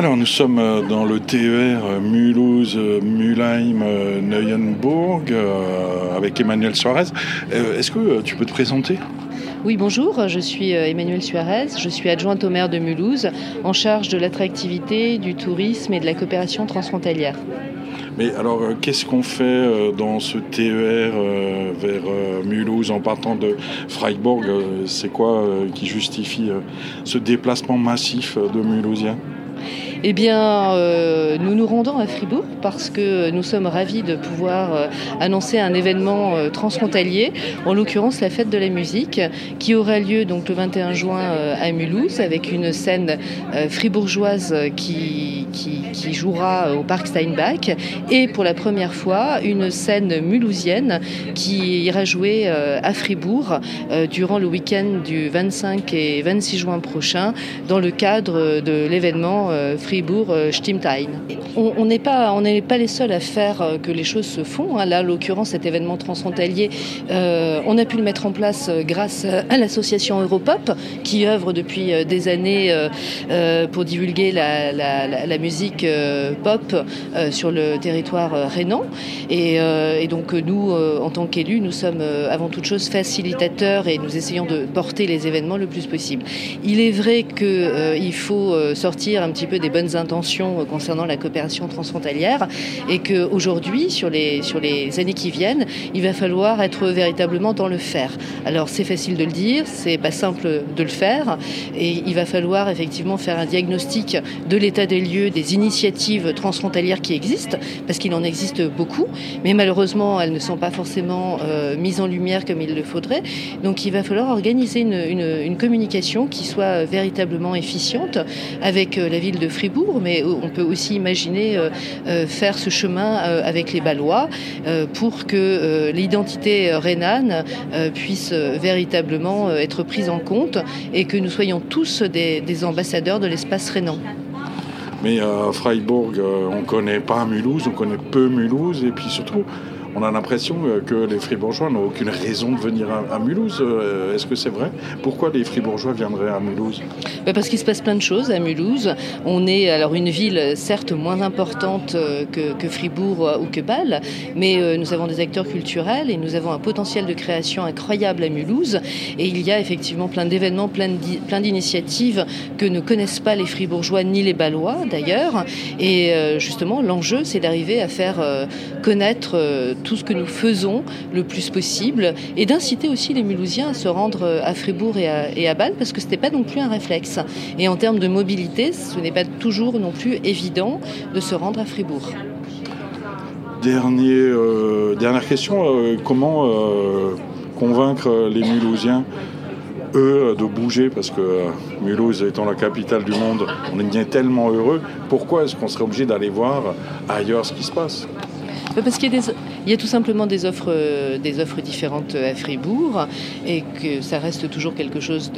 Alors nous sommes euh, dans le TER euh, Mulhouse, euh, Mulheim, Neuenburg avec Emmanuel Suarez. Est-ce que tu peux te présenter? Oui, bonjour, je suis Emmanuel Suarez, je suis adjointe au maire de Mulhouse en charge de l'attractivité, du tourisme et de la coopération transfrontalière. Mais alors, qu'est-ce qu'on fait dans ce TER vers Mulhouse en partant de Freiburg C'est quoi qui justifie ce déplacement massif de Mulhousiens? Eh bien, euh, nous nous rendons à Fribourg parce que nous sommes ravis de pouvoir euh, annoncer un événement euh, transfrontalier, en l'occurrence la fête de la musique, qui aura lieu donc le 21 juin à Mulhouse avec une scène fribourgeoise qui, qui, jouera au parc Steinbach. Et pour la première fois une scène mulhousienne qui ira jouer à Fribourg durant le week-end du 25 et 26 juin prochain dans le cadre de l'événement Fribourg euh, Stimmtein. On n'est pas, on pas les seuls à faire euh, que les choses se font. Hein. Là, l'occurrence, cet événement transfrontalier, euh, on a pu le mettre en place grâce à l'association Europop, qui œuvre depuis des années pour divulguer la, musique pop sur le territoire rhénan. Et, et donc nous, en tant qu'élus, nous sommes avant toute chose facilitateurs et nous essayons de porter les événements le plus possible. Il est vrai qu'il faut sortir un petit peu des bonnes intentions concernant la coopération transfrontalière et qu'aujourd'hui, sur les, sur les années qui viennent, il va falloir être véritablement dans le faire. Alors c'est facile de le dire, c'est pas simple de le faire et il va falloir effectivement faire un diagnostic de l'état des lieux, des initiatives transfrontalières qui existent, parce qu'il en existe beaucoup, mais malheureusement elles ne sont pas forcément euh, mises en lumière comme il le faudrait. Donc il va falloir organiser une, une, une communication qui soit véritablement efficiente avec euh, la ville de Fribourg mais on peut aussi imaginer euh, euh, faire ce chemin euh, avec les Balois pour que l'identité rhénane puisse véritablement être prise en compte et que nous soyons tous des, ambassadeurs de l'espace rhénan. Mais à Freiburg, on ne connaît pas Mulhouse, on connaît peu Mulhouse, et puis surtout, on a l'impression euh, que les Fribourgeois n'ont aucune raison de venir à, Mulhouse. Euh, est-ce que c'est vrai? Pourquoi les Fribourgeois viendraient à Mulhouse? Bah, Parce qu'il se passe plein de choses à Mulhouse. On est alors une ville certes moins importante euh, que, Fribourg ou que Bâle, mais nous avons des acteurs culturels et nous avons un potentiel de création incroyable à Mulhouse. Et il y a effectivement plein d'événements, plein d'initiatives que ne connaissent pas les Fribourgeois ni les Balois d'ailleurs. Et justement, l'enjeu, c'est d'arriver à faire connaître tout ce que nous faisons le plus possible et d'inciter aussi les Mulhousiens à se rendre euh, à Fribourg et à, Bâle parce que ce n'était pas non plus un réflexe. Et en termes de mobilité, ce n'est pas toujours non plus évident de se rendre à Fribourg. Euh, dernière question, euh, comment convaincre les Mulhousiens eux de bouger? Parce que Mulhouse étant la capitale du monde, on est bien tellement heureux. Pourquoi est-ce qu'on serait obligé d'aller voir ailleurs ce qui se passe? Parce qu'il y, a tout simplement des offres, euh, des offres différentes à Fribourg et que ça reste toujours quelque chose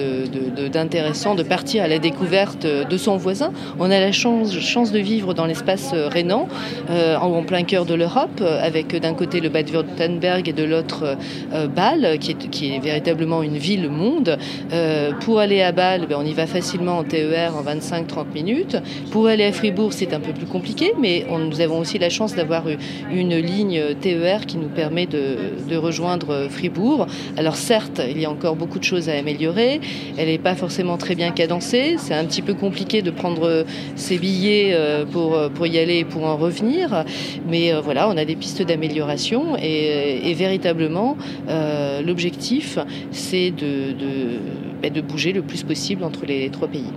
d'intéressant de, partir à la découverte de son voisin. On a la chance, chance de vivre dans l'espace rhénan, euh, en, plein cœur de l'Europe, avec d'un côté le Bad-Württemberg et de l'autre euh, Bâle, qui est, véritablement une ville-monde. Euh, pour aller à Bâle, ben, on y va facilement en TER en 25-30 minutes. Pour aller à Fribourg, c'est un peu plus compliqué, mais nous avons aussi la chance d'avoir une ligne TER qui nous permet de, rejoindre Fribourg. Alors certes, il y a encore beaucoup de choses à améliorer. Elle n'est pas forcément très bien cadencée. C'est un petit peu compliqué de prendre ses billets euh, pour, pour y aller et pour en revenir. Mais euh, voilà, on a des pistes d'amélioration et, véritablement, euh, l'objectif, c'est de, de, ben, de bouger le plus possible entre les trois pays.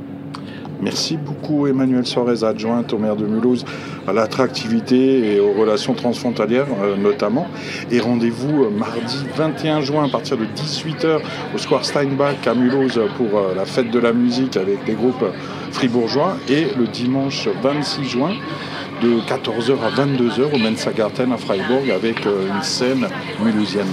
Merci beaucoup Emmanuel Suarez, adjointe au maire de Mulhouse à l'attractivité et aux relations transfrontalières euh, notamment. Et rendez-vous euh, mardi 21 juin à partir de 18h au Square Steinbach à Mulhouse pour euh, la fête de la musique avec les groupes fribourgeois et le dimanche 26 juin de 14h à 22h au Mensa Garten à Freiburg avec une scène mulhousienne.